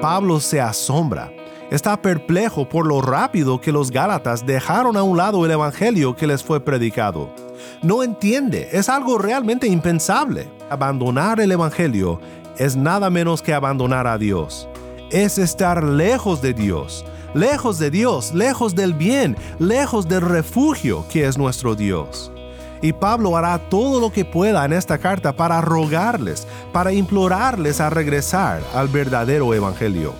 Pablo se asombra. Está perplejo por lo rápido que los Gálatas dejaron a un lado el Evangelio que les fue predicado. No entiende, es algo realmente impensable. Abandonar el Evangelio es nada menos que abandonar a Dios. Es estar lejos de Dios, lejos de Dios, lejos del bien, lejos del refugio que es nuestro Dios. Y Pablo hará todo lo que pueda en esta carta para rogarles, para implorarles a regresar al verdadero Evangelio.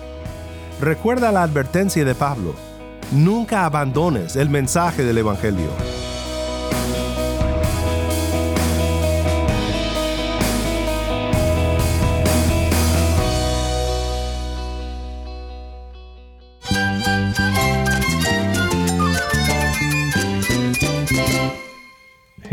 Recuerda la advertencia de Pablo, nunca abandones el mensaje del Evangelio.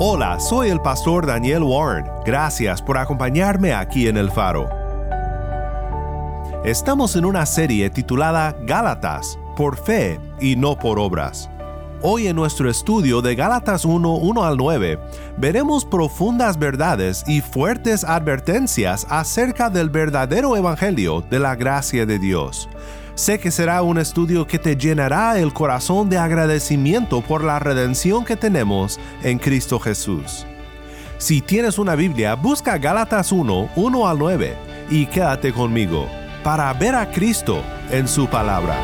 Hola, soy el pastor Daniel Warren. Gracias por acompañarme aquí en el faro. Estamos en una serie titulada Gálatas, por fe y no por obras. Hoy en nuestro estudio de Gálatas 1, 1 al 9, veremos profundas verdades y fuertes advertencias acerca del verdadero Evangelio de la gracia de Dios. Sé que será un estudio que te llenará el corazón de agradecimiento por la redención que tenemos en Cristo Jesús. Si tienes una Biblia, busca Gálatas 1, 1 al 9 y quédate conmigo para ver a Cristo en su palabra.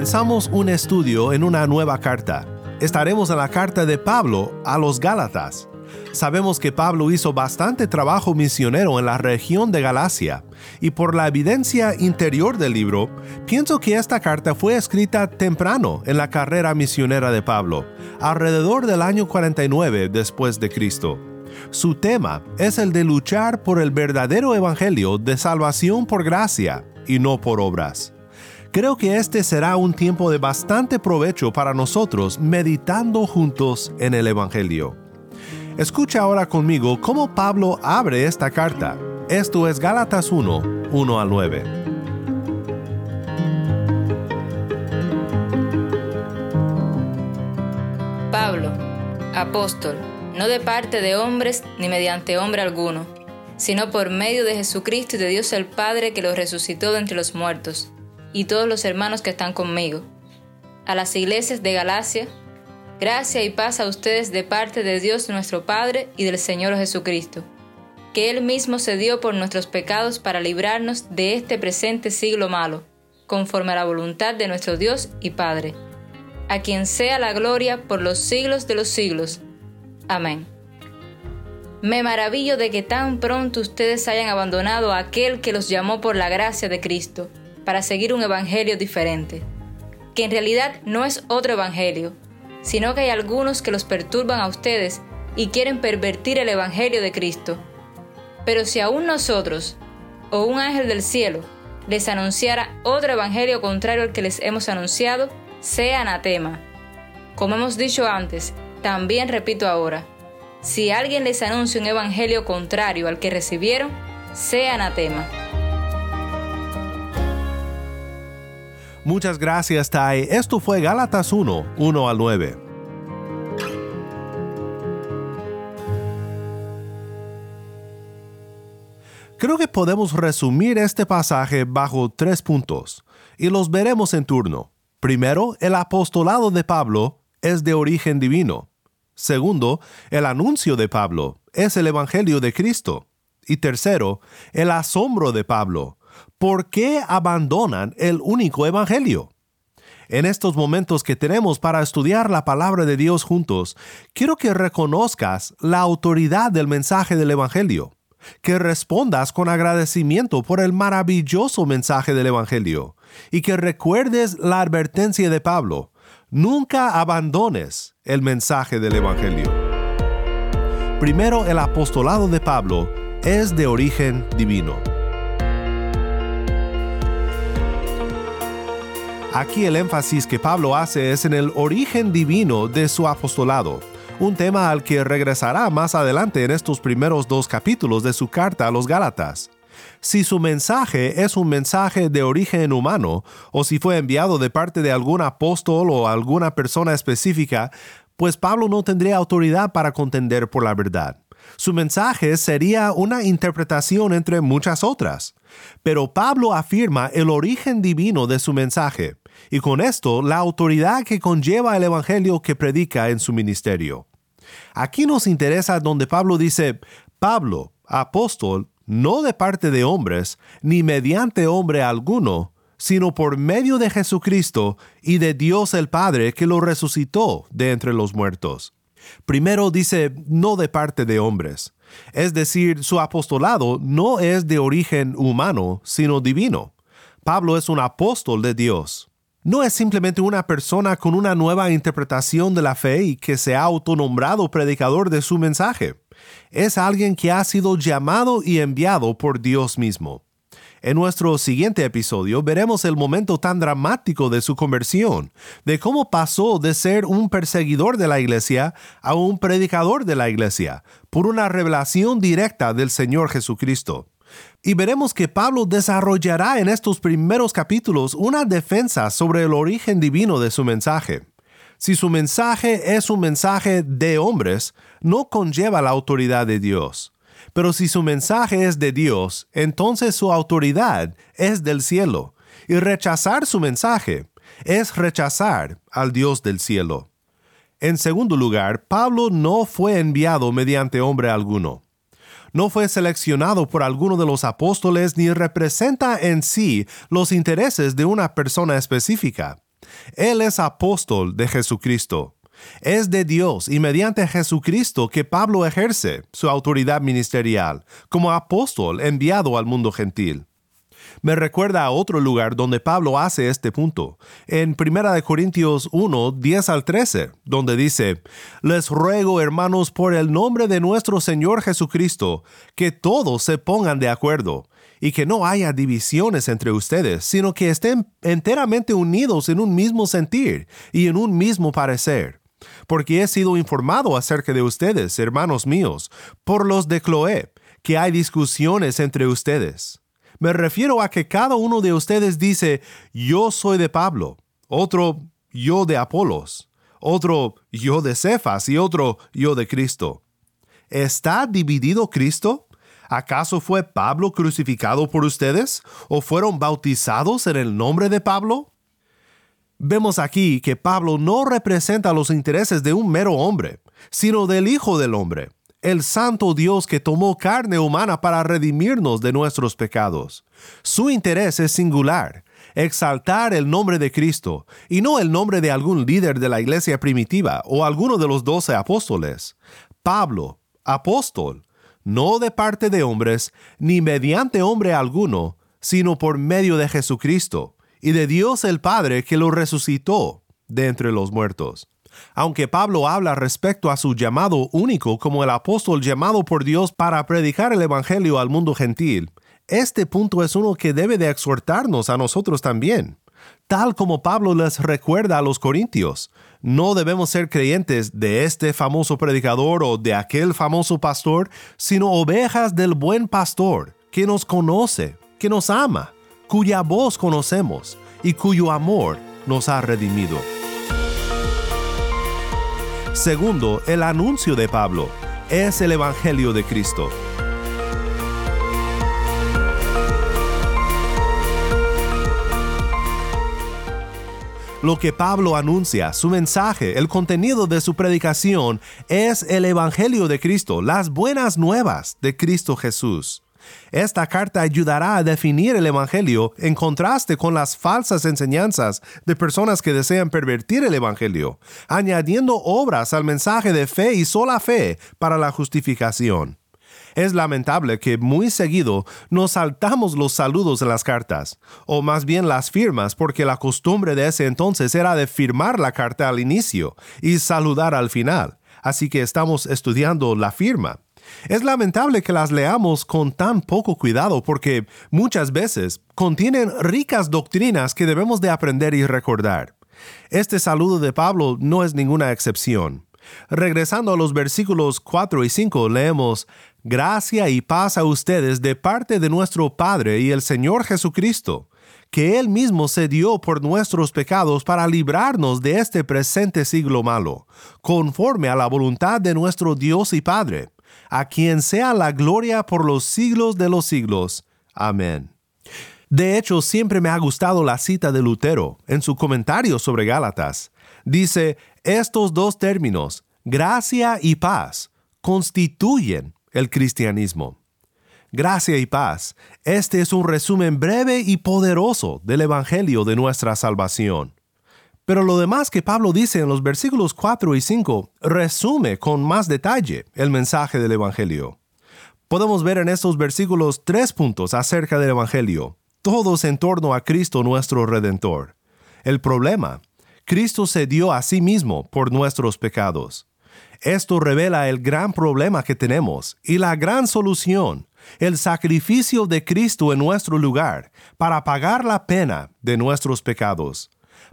Comenzamos un estudio en una nueva carta. Estaremos en la carta de Pablo a los Gálatas. Sabemos que Pablo hizo bastante trabajo misionero en la región de Galacia, y por la evidencia interior del libro, pienso que esta carta fue escrita temprano en la carrera misionera de Pablo, alrededor del año 49 después de Cristo. Su tema es el de luchar por el verdadero evangelio de salvación por gracia y no por obras. Creo que este será un tiempo de bastante provecho para nosotros meditando juntos en el Evangelio. Escucha ahora conmigo cómo Pablo abre esta carta. Esto es Gálatas 1, 1 al 9. Pablo, apóstol, no de parte de hombres ni mediante hombre alguno, sino por medio de Jesucristo y de Dios el Padre que lo resucitó de entre los muertos y todos los hermanos que están conmigo. A las iglesias de Galacia, gracia y paz a ustedes de parte de Dios nuestro Padre y del Señor Jesucristo, que Él mismo se dio por nuestros pecados para librarnos de este presente siglo malo, conforme a la voluntad de nuestro Dios y Padre, a quien sea la gloria por los siglos de los siglos. Amén. Me maravillo de que tan pronto ustedes hayan abandonado a aquel que los llamó por la gracia de Cristo para seguir un evangelio diferente, que en realidad no es otro evangelio, sino que hay algunos que los perturban a ustedes y quieren pervertir el evangelio de Cristo. Pero si aún nosotros, o un ángel del cielo, les anunciara otro evangelio contrario al que les hemos anunciado, sea anatema. Como hemos dicho antes, también repito ahora, si alguien les anuncia un evangelio contrario al que recibieron, sea anatema. Muchas gracias, Tai. Esto fue Gálatas 1, 1 al 9. Creo que podemos resumir este pasaje bajo tres puntos, y los veremos en turno. Primero, el apostolado de Pablo es de origen divino. Segundo, el anuncio de Pablo es el Evangelio de Cristo. Y tercero, el asombro de Pablo. ¿Por qué abandonan el único Evangelio? En estos momentos que tenemos para estudiar la palabra de Dios juntos, quiero que reconozcas la autoridad del mensaje del Evangelio, que respondas con agradecimiento por el maravilloso mensaje del Evangelio y que recuerdes la advertencia de Pablo, nunca abandones el mensaje del Evangelio. Primero, el apostolado de Pablo es de origen divino. Aquí el énfasis que Pablo hace es en el origen divino de su apostolado, un tema al que regresará más adelante en estos primeros dos capítulos de su carta a los Gálatas. Si su mensaje es un mensaje de origen humano, o si fue enviado de parte de algún apóstol o alguna persona específica, pues Pablo no tendría autoridad para contender por la verdad. Su mensaje sería una interpretación entre muchas otras. Pero Pablo afirma el origen divino de su mensaje, y con esto la autoridad que conlleva el Evangelio que predica en su ministerio. Aquí nos interesa donde Pablo dice, Pablo, apóstol, no de parte de hombres, ni mediante hombre alguno, sino por medio de Jesucristo y de Dios el Padre que lo resucitó de entre los muertos. Primero dice, no de parte de hombres. Es decir, su apostolado no es de origen humano, sino divino. Pablo es un apóstol de Dios. No es simplemente una persona con una nueva interpretación de la fe y que se ha autonombrado predicador de su mensaje es alguien que ha sido llamado y enviado por Dios mismo. En nuestro siguiente episodio veremos el momento tan dramático de su conversión, de cómo pasó de ser un perseguidor de la iglesia a un predicador de la iglesia, por una revelación directa del Señor Jesucristo. Y veremos que Pablo desarrollará en estos primeros capítulos una defensa sobre el origen divino de su mensaje. Si su mensaje es un mensaje de hombres, no conlleva la autoridad de Dios. Pero si su mensaje es de Dios, entonces su autoridad es del cielo. Y rechazar su mensaje es rechazar al Dios del cielo. En segundo lugar, Pablo no fue enviado mediante hombre alguno. No fue seleccionado por alguno de los apóstoles ni representa en sí los intereses de una persona específica. Él es apóstol de Jesucristo. Es de Dios y mediante Jesucristo que Pablo ejerce su autoridad ministerial como apóstol enviado al mundo gentil. Me recuerda a otro lugar donde Pablo hace este punto, en 1 Corintios 1, 10 al 13, donde dice, Les ruego, hermanos, por el nombre de nuestro Señor Jesucristo, que todos se pongan de acuerdo y que no haya divisiones entre ustedes, sino que estén enteramente unidos en un mismo sentir y en un mismo parecer. Porque he sido informado acerca de ustedes, hermanos míos, por los de Cloé, que hay discusiones entre ustedes. Me refiero a que cada uno de ustedes dice, yo soy de Pablo, otro, yo de Apolos, otro, yo de Cefas y otro, yo de Cristo. ¿Está dividido Cristo? ¿Acaso fue Pablo crucificado por ustedes? ¿O fueron bautizados en el nombre de Pablo? Vemos aquí que Pablo no representa los intereses de un mero hombre, sino del Hijo del Hombre, el Santo Dios que tomó carne humana para redimirnos de nuestros pecados. Su interés es singular, exaltar el nombre de Cristo, y no el nombre de algún líder de la iglesia primitiva o alguno de los doce apóstoles. Pablo, apóstol, no de parte de hombres, ni mediante hombre alguno, sino por medio de Jesucristo, y de Dios el Padre que lo resucitó de entre los muertos. Aunque Pablo habla respecto a su llamado único como el apóstol llamado por Dios para predicar el Evangelio al mundo gentil, este punto es uno que debe de exhortarnos a nosotros también. Tal como Pablo les recuerda a los corintios, no debemos ser creyentes de este famoso predicador o de aquel famoso pastor, sino ovejas del buen pastor, que nos conoce, que nos ama, cuya voz conocemos y cuyo amor nos ha redimido. Segundo, el anuncio de Pablo es el Evangelio de Cristo. Lo que Pablo anuncia, su mensaje, el contenido de su predicación es el Evangelio de Cristo, las buenas nuevas de Cristo Jesús. Esta carta ayudará a definir el Evangelio en contraste con las falsas enseñanzas de personas que desean pervertir el Evangelio, añadiendo obras al mensaje de fe y sola fe para la justificación. Es lamentable que muy seguido nos saltamos los saludos en las cartas, o más bien las firmas, porque la costumbre de ese entonces era de firmar la carta al inicio y saludar al final. Así que estamos estudiando la firma. Es lamentable que las leamos con tan poco cuidado porque muchas veces contienen ricas doctrinas que debemos de aprender y recordar. Este saludo de Pablo no es ninguna excepción. Regresando a los versículos 4 y 5, leemos, Gracia y paz a ustedes de parte de nuestro Padre y el Señor Jesucristo, que Él mismo se dio por nuestros pecados para librarnos de este presente siglo malo, conforme a la voluntad de nuestro Dios y Padre a quien sea la gloria por los siglos de los siglos. Amén. De hecho, siempre me ha gustado la cita de Lutero en su comentario sobre Gálatas. Dice, estos dos términos, gracia y paz, constituyen el cristianismo. Gracia y paz. Este es un resumen breve y poderoso del Evangelio de nuestra salvación. Pero lo demás que Pablo dice en los versículos 4 y 5 resume con más detalle el mensaje del Evangelio. Podemos ver en estos versículos tres puntos acerca del Evangelio, todos en torno a Cristo nuestro Redentor. El problema, Cristo se dio a sí mismo por nuestros pecados. Esto revela el gran problema que tenemos y la gran solución, el sacrificio de Cristo en nuestro lugar para pagar la pena de nuestros pecados.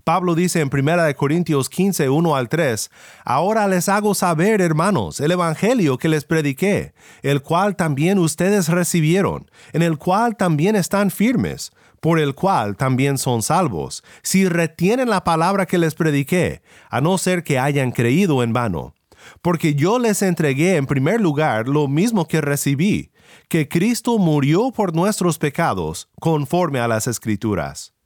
Pablo dice en 1 Corintios 15, 1 al 3, Ahora les hago saber, hermanos, el Evangelio que les prediqué, el cual también ustedes recibieron, en el cual también están firmes, por el cual también son salvos, si retienen la palabra que les prediqué, a no ser que hayan creído en vano. Porque yo les entregué en primer lugar lo mismo que recibí, que Cristo murió por nuestros pecados, conforme a las Escrituras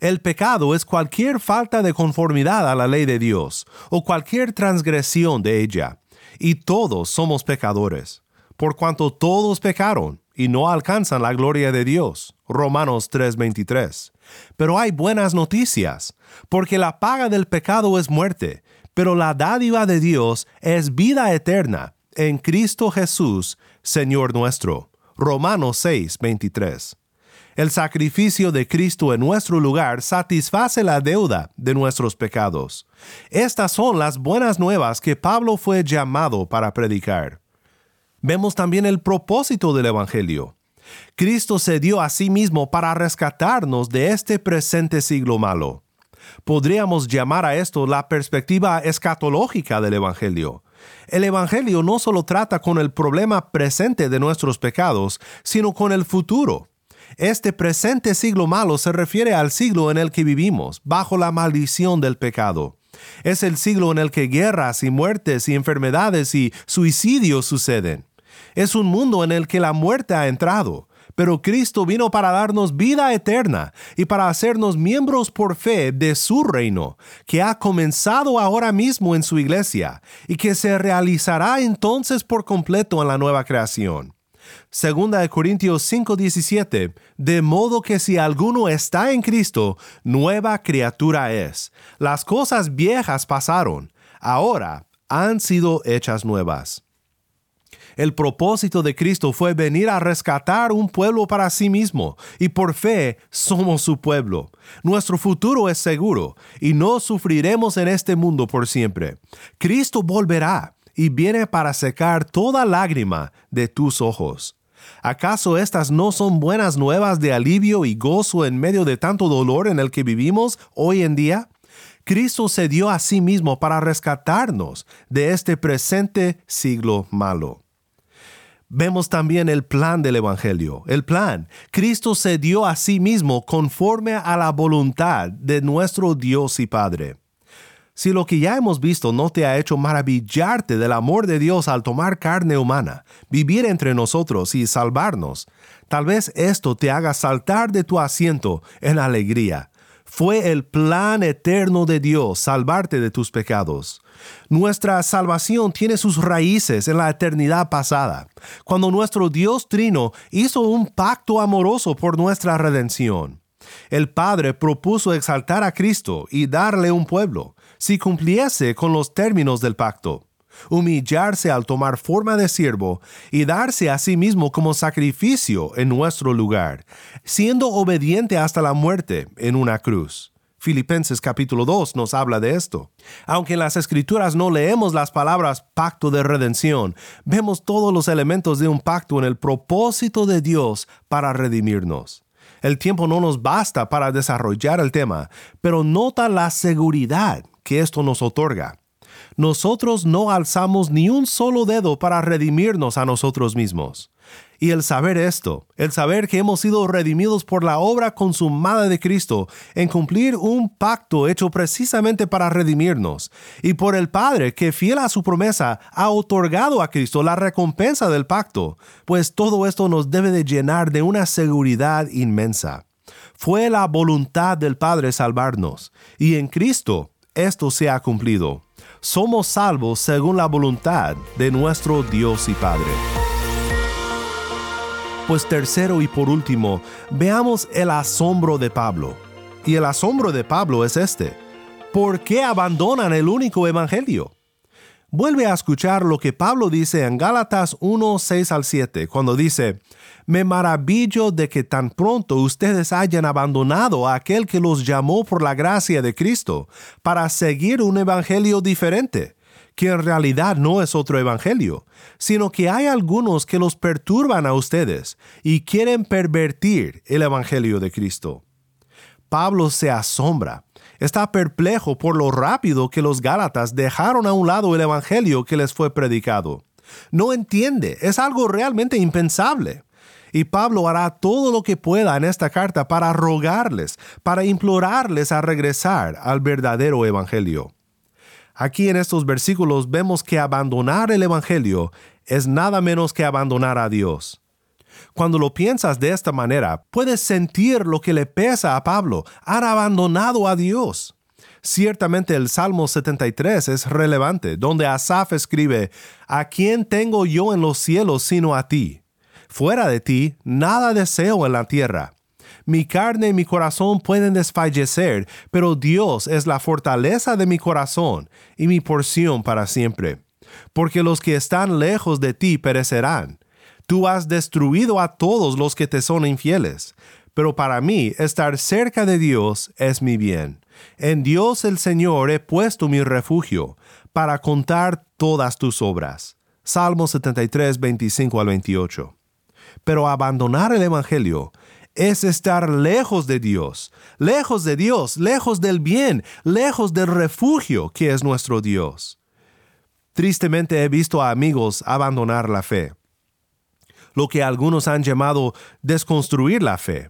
el pecado es cualquier falta de conformidad a la ley de Dios o cualquier transgresión de ella, y todos somos pecadores, por cuanto todos pecaron y no alcanzan la gloria de Dios. Romanos 3:23. Pero hay buenas noticias, porque la paga del pecado es muerte, pero la dádiva de Dios es vida eterna en Cristo Jesús, Señor nuestro. Romanos 6:23. El sacrificio de Cristo en nuestro lugar satisface la deuda de nuestros pecados. Estas son las buenas nuevas que Pablo fue llamado para predicar. Vemos también el propósito del Evangelio. Cristo se dio a sí mismo para rescatarnos de este presente siglo malo. Podríamos llamar a esto la perspectiva escatológica del Evangelio. El Evangelio no solo trata con el problema presente de nuestros pecados, sino con el futuro este presente siglo malo se refiere al siglo en el que vivimos, bajo la maldición del pecado. Es el siglo en el que guerras y muertes y enfermedades y suicidios suceden. Es un mundo en el que la muerte ha entrado, pero Cristo vino para darnos vida eterna y para hacernos miembros por fe de su reino, que ha comenzado ahora mismo en su iglesia y que se realizará entonces por completo en la nueva creación. Segunda de Corintios 5:17, de modo que si alguno está en Cristo, nueva criatura es. Las cosas viejas pasaron, ahora han sido hechas nuevas. El propósito de Cristo fue venir a rescatar un pueblo para sí mismo, y por fe somos su pueblo. Nuestro futuro es seguro, y no sufriremos en este mundo por siempre. Cristo volverá y viene para secar toda lágrima de tus ojos. ¿Acaso estas no son buenas nuevas de alivio y gozo en medio de tanto dolor en el que vivimos hoy en día? Cristo se dio a sí mismo para rescatarnos de este presente siglo malo. Vemos también el plan del Evangelio. El plan. Cristo se dio a sí mismo conforme a la voluntad de nuestro Dios y Padre. Si lo que ya hemos visto no te ha hecho maravillarte del amor de Dios al tomar carne humana, vivir entre nosotros y salvarnos, tal vez esto te haga saltar de tu asiento en alegría. Fue el plan eterno de Dios salvarte de tus pecados. Nuestra salvación tiene sus raíces en la eternidad pasada, cuando nuestro Dios Trino hizo un pacto amoroso por nuestra redención. El Padre propuso exaltar a Cristo y darle un pueblo, si cumpliese con los términos del pacto humillarse al tomar forma de siervo y darse a sí mismo como sacrificio en nuestro lugar, siendo obediente hasta la muerte en una cruz. Filipenses capítulo 2 nos habla de esto. Aunque en las escrituras no leemos las palabras pacto de redención, vemos todos los elementos de un pacto en el propósito de Dios para redimirnos. El tiempo no nos basta para desarrollar el tema, pero nota la seguridad que esto nos otorga. Nosotros no alzamos ni un solo dedo para redimirnos a nosotros mismos. Y el saber esto, el saber que hemos sido redimidos por la obra consumada de Cristo en cumplir un pacto hecho precisamente para redimirnos, y por el Padre que fiel a su promesa ha otorgado a Cristo la recompensa del pacto, pues todo esto nos debe de llenar de una seguridad inmensa. Fue la voluntad del Padre salvarnos, y en Cristo esto se ha cumplido. Somos salvos según la voluntad de nuestro Dios y Padre. Pues tercero y por último, veamos el asombro de Pablo. Y el asombro de Pablo es este. ¿Por qué abandonan el único evangelio? Vuelve a escuchar lo que Pablo dice en Gálatas 1, 6 al 7, cuando dice, Me maravillo de que tan pronto ustedes hayan abandonado a aquel que los llamó por la gracia de Cristo para seguir un evangelio diferente, que en realidad no es otro evangelio, sino que hay algunos que los perturban a ustedes y quieren pervertir el evangelio de Cristo. Pablo se asombra está perplejo por lo rápido que los Gálatas dejaron a un lado el Evangelio que les fue predicado. No entiende, es algo realmente impensable. Y Pablo hará todo lo que pueda en esta carta para rogarles, para implorarles a regresar al verdadero Evangelio. Aquí en estos versículos vemos que abandonar el Evangelio es nada menos que abandonar a Dios. Cuando lo piensas de esta manera, puedes sentir lo que le pesa a Pablo, han abandonado a Dios. Ciertamente el Salmo 73 es relevante, donde Asaf escribe, ¿A quién tengo yo en los cielos sino a ti? Fuera de ti, nada deseo en la tierra. Mi carne y mi corazón pueden desfallecer, pero Dios es la fortaleza de mi corazón y mi porción para siempre. Porque los que están lejos de ti perecerán Tú has destruido a todos los que te son infieles. Pero para mí estar cerca de Dios es mi bien. En Dios el Señor he puesto mi refugio para contar todas tus obras. Salmo 73, 25 al 28. Pero abandonar el Evangelio es estar lejos de Dios, lejos de Dios, lejos del bien, lejos del refugio que es nuestro Dios. Tristemente he visto a amigos abandonar la fe lo que algunos han llamado desconstruir la fe.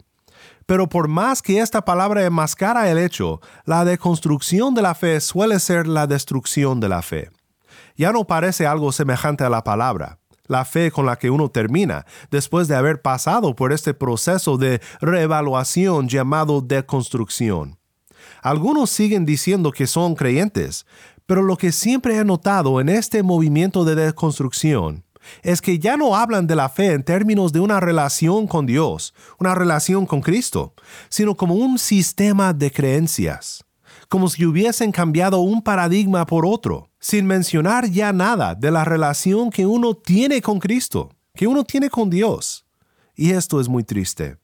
Pero por más que esta palabra enmascara el hecho, la deconstrucción de la fe suele ser la destrucción de la fe. Ya no parece algo semejante a la palabra, la fe con la que uno termina, después de haber pasado por este proceso de reevaluación llamado deconstrucción. Algunos siguen diciendo que son creyentes, pero lo que siempre he notado en este movimiento de deconstrucción es que ya no hablan de la fe en términos de una relación con Dios, una relación con Cristo, sino como un sistema de creencias, como si hubiesen cambiado un paradigma por otro, sin mencionar ya nada de la relación que uno tiene con Cristo, que uno tiene con Dios. Y esto es muy triste.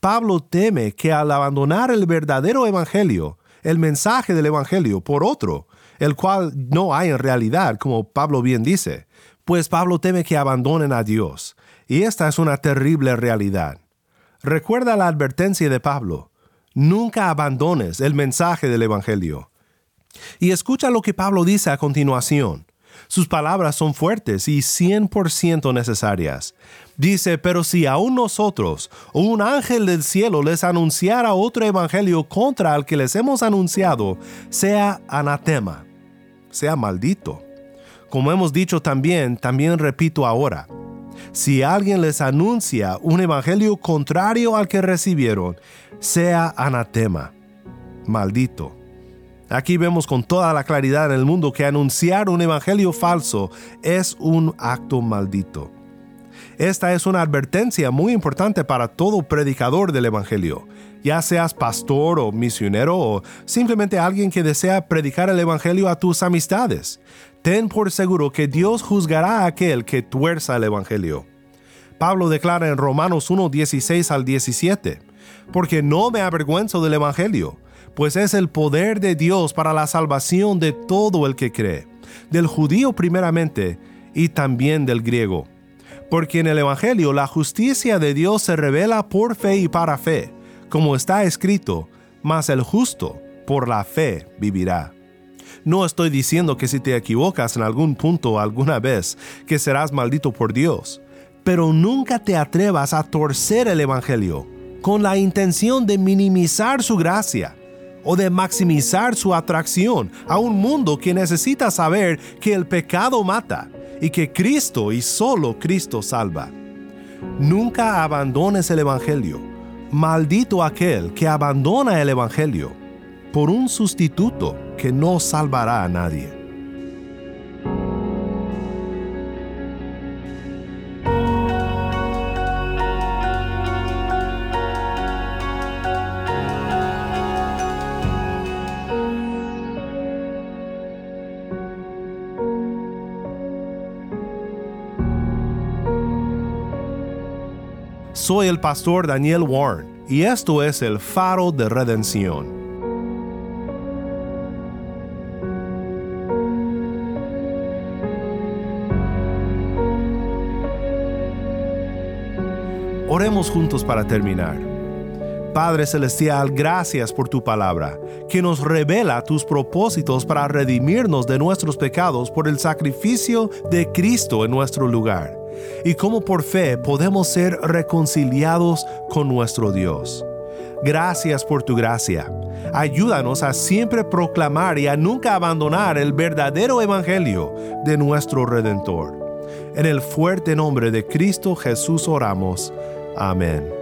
Pablo teme que al abandonar el verdadero Evangelio, el mensaje del Evangelio por otro, el cual no hay en realidad, como Pablo bien dice, pues Pablo teme que abandonen a Dios, y esta es una terrible realidad. Recuerda la advertencia de Pablo, nunca abandones el mensaje del Evangelio. Y escucha lo que Pablo dice a continuación. Sus palabras son fuertes y 100% necesarias. Dice, pero si aún nosotros o un ángel del cielo les anunciara otro evangelio contra el que les hemos anunciado, sea anatema, sea maldito. Como hemos dicho también, también repito ahora, si alguien les anuncia un evangelio contrario al que recibieron, sea anatema. maldito. Aquí vemos con toda la claridad en el mundo que anunciar un evangelio falso es un acto maldito. Esta es una advertencia muy importante para todo predicador del Evangelio, ya seas pastor o misionero o simplemente alguien que desea predicar el Evangelio a tus amistades. Ten por seguro que Dios juzgará a aquel que tuerza el Evangelio. Pablo declara en Romanos 1, 16 al 17, porque no me avergüenzo del Evangelio, pues es el poder de Dios para la salvación de todo el que cree, del judío primeramente y también del griego porque en el Evangelio la justicia de Dios se revela por fe y para fe, como está escrito, mas el justo por la fe vivirá. No estoy diciendo que si te equivocas en algún punto alguna vez, que serás maldito por Dios, pero nunca te atrevas a torcer el Evangelio con la intención de minimizar su gracia o de maximizar su atracción a un mundo que necesita saber que el pecado mata y que Cristo y solo Cristo salva. Nunca abandones el Evangelio. Maldito aquel que abandona el Evangelio por un sustituto que no salvará a nadie. Soy el pastor Daniel Warren y esto es el faro de redención. Juntos para terminar. Padre Celestial, gracias por tu palabra, que nos revela tus propósitos para redimirnos de nuestros pecados por el sacrificio de Cristo en nuestro lugar y cómo por fe podemos ser reconciliados con nuestro Dios. Gracias por tu gracia. Ayúdanos a siempre proclamar y a nunca abandonar el verdadero Evangelio de nuestro Redentor. En el fuerte nombre de Cristo Jesús oramos. Amén.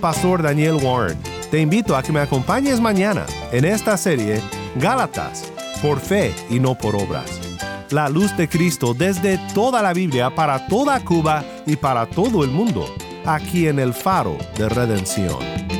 pastor Daniel Warren. Te invito a que me acompañes mañana en esta serie Gálatas, por fe y no por obras. La luz de Cristo desde toda la Biblia para toda Cuba y para todo el mundo, aquí en el faro de redención.